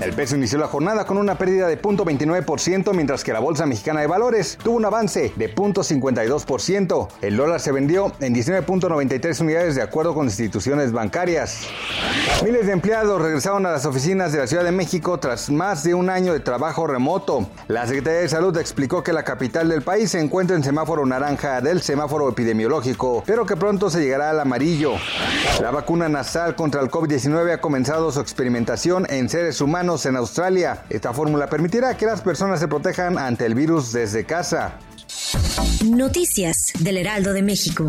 El peso inició la jornada con una pérdida de 0.29%, mientras que la Bolsa Mexicana de Valores tuvo un avance de 0.52%. El dólar se vendió en 19.93 unidades de acuerdo con instituciones bancarias. Miles de empleados regresaron a las oficinas de la Ciudad de México tras más de un año de trabajo remoto. La Secretaría de Salud explicó que la capital del país se encuentra en semáforo naranja del semáforo epidemiológico, pero que pronto se llegará al amarillo. La vacuna nasal contra el COVID-19 ha comenzado su experimentación en seres en Australia. Esta fórmula permitirá que las personas se protejan ante el virus desde casa. Noticias del Heraldo de México.